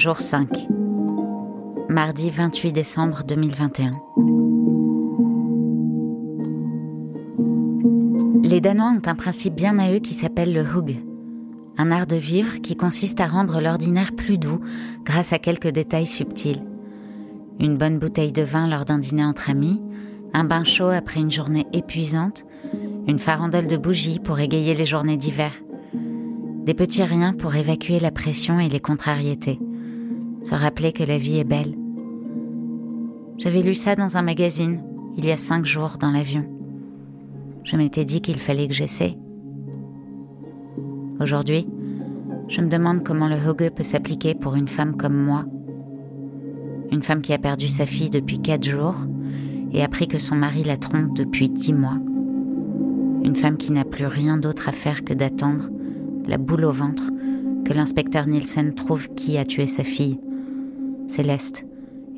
Jour 5. Mardi 28 décembre 2021. Les Danois ont un principe bien à eux qui s'appelle le hug, un art de vivre qui consiste à rendre l'ordinaire plus doux grâce à quelques détails subtils. Une bonne bouteille de vin lors d'un dîner entre amis, un bain chaud après une journée épuisante, une farandole de bougies pour égayer les journées d'hiver. Des petits riens pour évacuer la pression et les contrariétés. Se rappeler que la vie est belle. J'avais lu ça dans un magazine, il y a cinq jours, dans l'avion. Je m'étais dit qu'il fallait que j'essaie. Aujourd'hui, je me demande comment le hugge peut s'appliquer pour une femme comme moi. Une femme qui a perdu sa fille depuis quatre jours et appris que son mari la trompe depuis dix mois. Une femme qui n'a plus rien d'autre à faire que d'attendre, la boule au ventre, que l'inspecteur Nielsen trouve qui a tué sa fille. Céleste,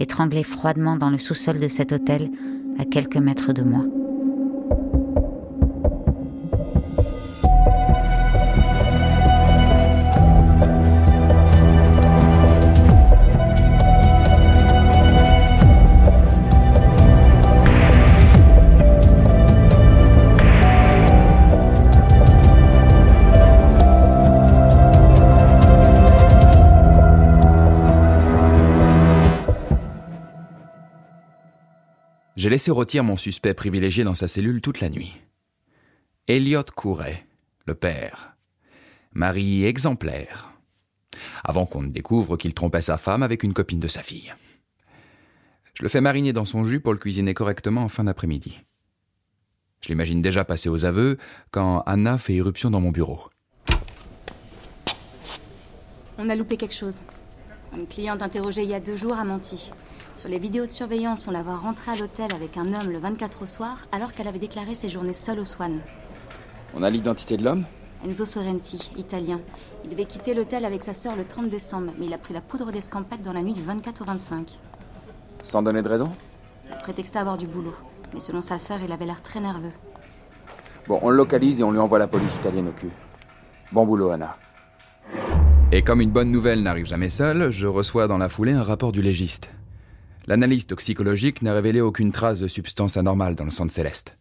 étranglée froidement dans le sous-sol de cet hôtel à quelques mètres de moi. J'ai laissé rôtir mon suspect privilégié dans sa cellule toute la nuit. Elliot courait, le père. Marie exemplaire. Avant qu'on ne découvre qu'il trompait sa femme avec une copine de sa fille. Je le fais mariner dans son jus pour le cuisiner correctement en fin d'après-midi. Je l'imagine déjà passer aux aveux quand Anna fait irruption dans mon bureau. On a loupé quelque chose. Une cliente interrogée il y a deux jours a menti. Sur les vidéos de surveillance, on la voit rentrer à l'hôtel avec un homme le 24 au soir, alors qu'elle avait déclaré ses journées seule au Swan. On a l'identité de l'homme Enzo Sorrenti, italien. Il devait quitter l'hôtel avec sa sœur le 30 décembre, mais il a pris la poudre d'escampette dans la nuit du 24 au 25. Sans donner de raison Il prétextait avoir du boulot, mais selon sa sœur, il avait l'air très nerveux. Bon, on le localise et on lui envoie la police italienne au cul. Bon boulot, Anna. Et comme une bonne nouvelle n'arrive jamais seule, je reçois dans la foulée un rapport du légiste. L'analyse toxicologique n'a révélé aucune trace de substance anormale dans le sang Céleste.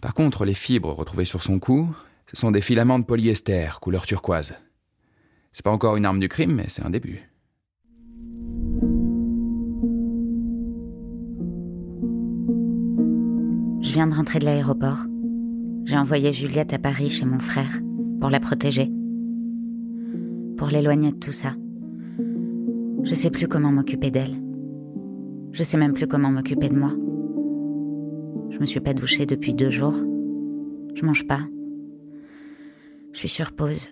Par contre, les fibres retrouvées sur son cou, sont des filaments de polyester, couleur turquoise. C'est pas encore une arme du crime, mais c'est un début. Je viens de rentrer de l'aéroport. J'ai envoyé Juliette à Paris chez mon frère pour la protéger. Pour l'éloigner de tout ça. Je sais plus comment m'occuper d'elle. Je sais même plus comment m'occuper de moi. Je me suis pas douchée depuis deux jours. Je mange pas. Je suis sur pause.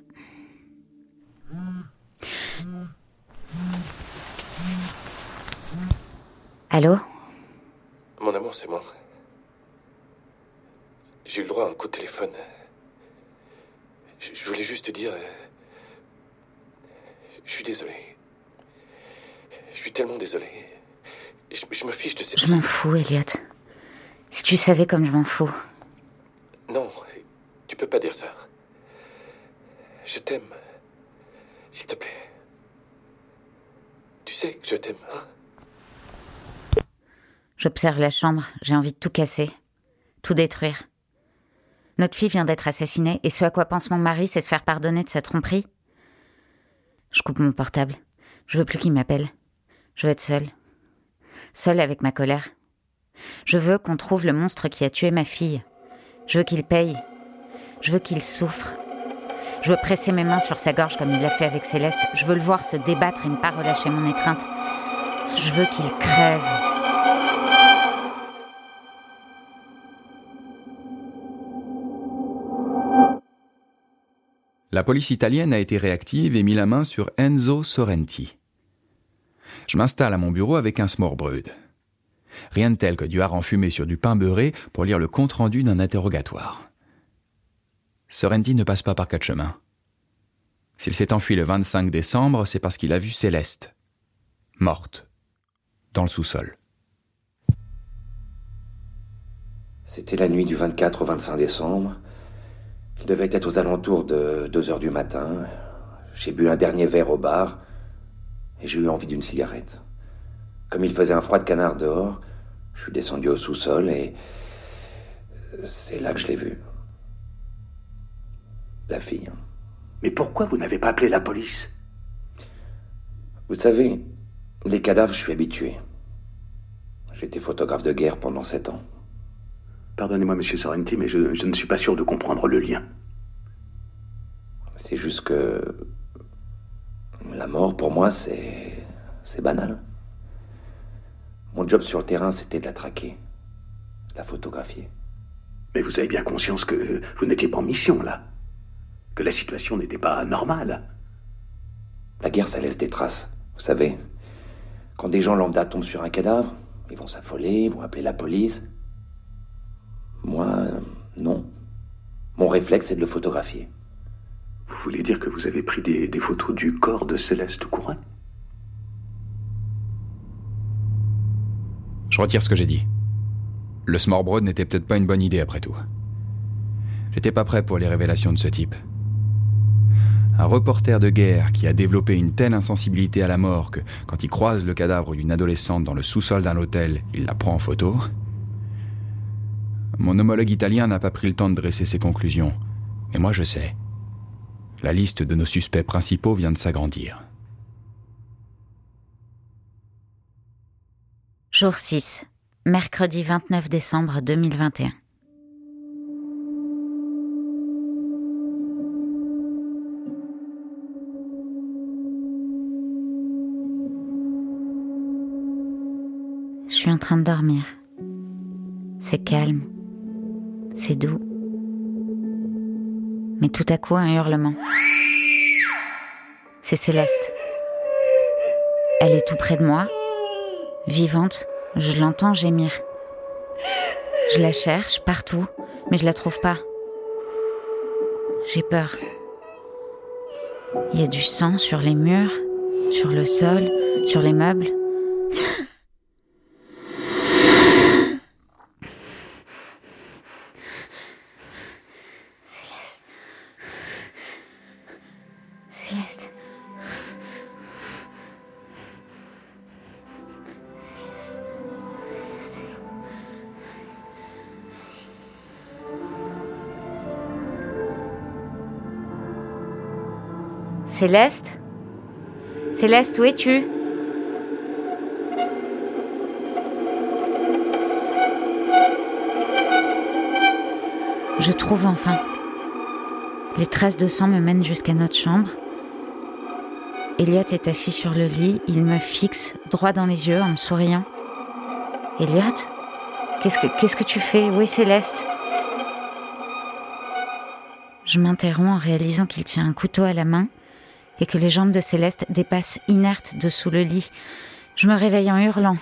Allô? Mon amour, c'est moi. J'ai eu le droit à un coup de téléphone. Je, voulais juste te dire. Je suis désolé. Je suis tellement désolé. Je, je me fiche de cette. Je m'en fous, Elliot. Si tu savais comme je m'en fous. Non, tu peux pas dire ça. Je t'aime. S'il te plaît. Tu sais que je t'aime, hein? J'observe la chambre, j'ai envie de tout casser, tout détruire. Notre fille vient d'être assassinée, et ce à quoi pense mon mari, c'est se faire pardonner de sa tromperie? Je coupe mon portable. Je veux plus qu'il m'appelle. Je veux être seule seule avec ma colère. Je veux qu'on trouve le monstre qui a tué ma fille. Je veux qu'il paye. Je veux qu'il souffre. Je veux presser mes mains sur sa gorge comme il l'a fait avec Céleste. Je veux le voir se débattre et ne pas relâcher mon étreinte. Je veux qu'il crève. La police italienne a été réactive et mis la main sur Enzo Sorrenti. Je m'installe à mon bureau avec un smorbrud. Rien de tel que du hareng fumé sur du pain beurré pour lire le compte-rendu d'un interrogatoire. Sorrenti ne passe pas par quatre chemins. S'il s'est enfui le 25 décembre, c'est parce qu'il a vu Céleste, morte, dans le sous-sol. C'était la nuit du 24 au 25 décembre. Il devait être aux alentours de 2 heures du matin. J'ai bu un dernier verre au bar et j'ai eu envie d'une cigarette. Comme il faisait un froid de canard dehors, je suis descendu au sous-sol et c'est là que je l'ai vue. La fille. Mais pourquoi vous n'avez pas appelé la police? Vous savez, les cadavres, je suis habitué. J'étais photographe de guerre pendant sept ans. Pardonnez-moi, monsieur Sorrenti, mais je, je ne suis pas sûr de comprendre le lien. C'est juste que. La mort, pour moi, c'est. C'est banal. Mon job sur le terrain, c'était de la traquer, la photographier. Mais vous avez bien conscience que vous n'étiez pas en mission, là Que la situation n'était pas normale La guerre, ça laisse des traces, vous savez. Quand des gens lambda tombent sur un cadavre, ils vont s'affoler, ils vont appeler la police. Moi, non. Mon réflexe, c'est de le photographier. Vous voulez dire que vous avez pris des, photos du corps de Céleste Courin? Je retire ce que j'ai dit. Le smorbrod n'était peut-être pas une bonne idée après tout. J'étais pas prêt pour les révélations de ce type. Un reporter de guerre qui a développé une telle insensibilité à la mort que, quand il croise le cadavre d'une adolescente dans le sous-sol d'un hôtel, il la prend en photo. Mon homologue italien n'a pas pris le temps de dresser ses conclusions. Mais moi je sais. La liste de nos suspects principaux vient de s'agrandir. Jour 6, mercredi 29 décembre 2021. Je suis en train de dormir. C'est calme. C'est doux. Mais tout à coup, un hurlement. C'est Céleste. Elle est tout près de moi, vivante, je l'entends gémir. Je la cherche partout, mais je la trouve pas. J'ai peur. Il y a du sang sur les murs, sur le sol, sur les meubles. Céleste. Céleste? Céleste où es-tu? Je trouve enfin. Les traces de sang me mènent jusqu'à notre chambre. Elliot est assis sur le lit, il me fixe droit dans les yeux en me souriant. Elliot Qu'est-ce que, tu fais? Où est Céleste? Je m'interromps en réalisant qu'il tient un couteau à la main et que les jambes de Céleste dépassent inertes dessous le lit. Je me réveille en hurlant.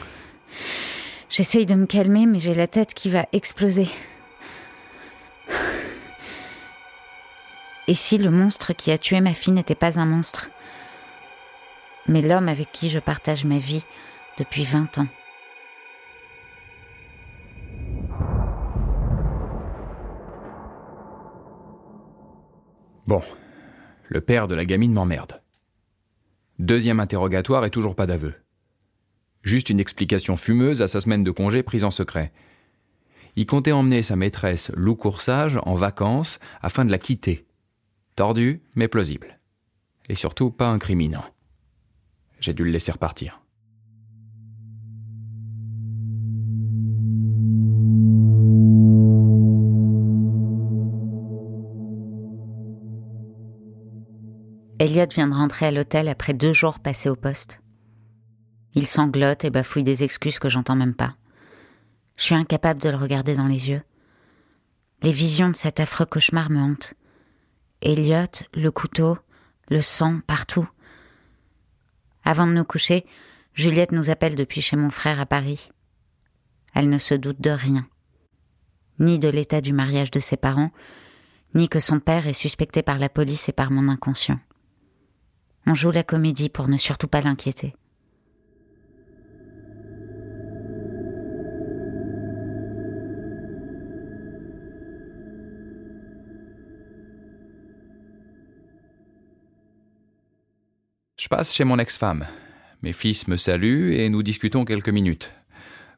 J'essaye de me calmer, mais j'ai la tête qui va exploser. Et si le monstre qui a tué ma fille n'était pas un monstre, mais l'homme avec qui je partage ma vie depuis 20 ans Bon, le père de la gamine m'emmerde. Deuxième interrogatoire et toujours pas d'aveu. Juste une explication fumeuse à sa semaine de congé prise en secret. Il comptait emmener sa maîtresse Lou Coursage en vacances afin de la quitter. Tordu, mais plausible. Et surtout pas incriminant. J'ai dû le laisser repartir. Elliot vient de rentrer à l'hôtel après deux jours passés au poste. Il sanglote et bafouille des excuses que j'entends même pas. Je suis incapable de le regarder dans les yeux. Les visions de cet affreux cauchemar me hantent. Elliot, le couteau, le sang partout. Avant de nous coucher, Juliette nous appelle depuis chez mon frère à Paris. Elle ne se doute de rien. Ni de l'état du mariage de ses parents, ni que son père est suspecté par la police et par mon inconscient. On joue la comédie pour ne surtout pas l'inquiéter. Je passe chez mon ex-femme. Mes fils me saluent et nous discutons quelques minutes.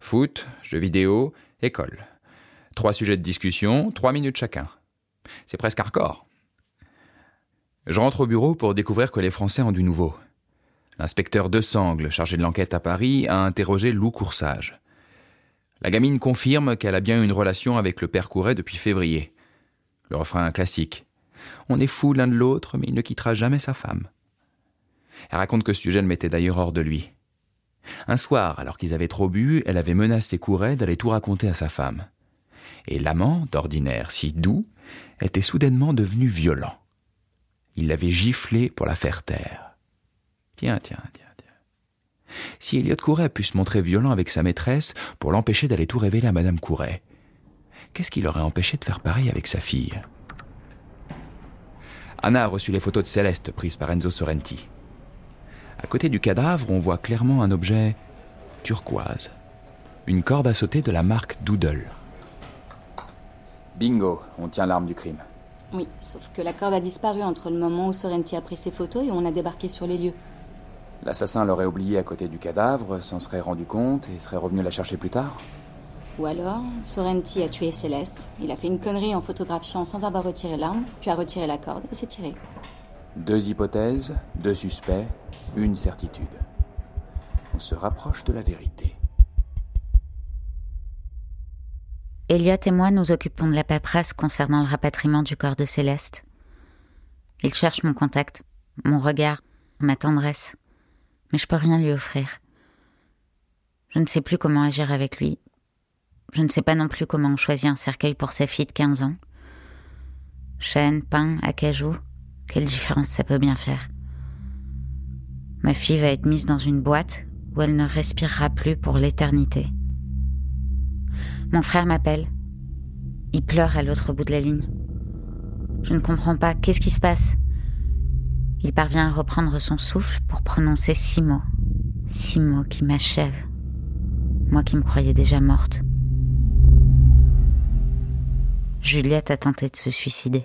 Foot, jeux vidéo, école. Trois sujets de discussion, trois minutes chacun. C'est presque hardcore. Je rentre au bureau pour découvrir que les Français ont du nouveau. L'inspecteur De Sangle, chargé de l'enquête à Paris, a interrogé Lou Coursage. La gamine confirme qu'elle a bien une relation avec le père Couret depuis février. Le refrain classique. On est fous l'un de l'autre, mais il ne quittera jamais sa femme. Elle raconte que ce sujet le mettait d'ailleurs hors de lui. Un soir, alors qu'ils avaient trop bu, elle avait menacé Couret d'aller tout raconter à sa femme. Et l'amant, d'ordinaire si doux, était soudainement devenu violent. Il l'avait giflé pour la faire taire. Tiens, tiens, tiens, tiens. Si Elliot Couret a pu se montrer violent avec sa maîtresse pour l'empêcher d'aller tout révéler à Madame Couret, qu'est-ce qui l'aurait empêché de faire pareil avec sa fille? Anna a reçu les photos de Céleste prises par Enzo Sorrenti. À côté du cadavre, on voit clairement un objet turquoise. Une corde à sauter de la marque Doodle. Bingo, on tient l'arme du crime. Oui, sauf que la corde a disparu entre le moment où Sorrenti a pris ses photos et où on a débarqué sur les lieux. L'assassin l'aurait oublié à côté du cadavre, s'en serait rendu compte et serait revenu la chercher plus tard Ou alors, Sorrenti a tué Céleste. Il a fait une connerie en photographiant sans avoir retiré l'arme, puis a retiré la corde et s'est tiré. Deux hypothèses, deux suspects, une certitude. On se rapproche de la vérité. Elliot et moi nous occupons de la paperasse concernant le rapatriement du corps de Céleste. Il cherche mon contact, mon regard, ma tendresse, mais je peux rien lui offrir. Je ne sais plus comment agir avec lui. Je ne sais pas non plus comment on choisit un cercueil pour sa fille de 15 ans. Chêne, pain, acajou, quelle différence ça peut bien faire. Ma fille va être mise dans une boîte où elle ne respirera plus pour l'éternité. Mon frère m'appelle. Il pleure à l'autre bout de la ligne. Je ne comprends pas. Qu'est-ce qui se passe? Il parvient à reprendre son souffle pour prononcer six mots. Six mots qui m'achèvent. Moi qui me croyais déjà morte. Juliette a tenté de se suicider.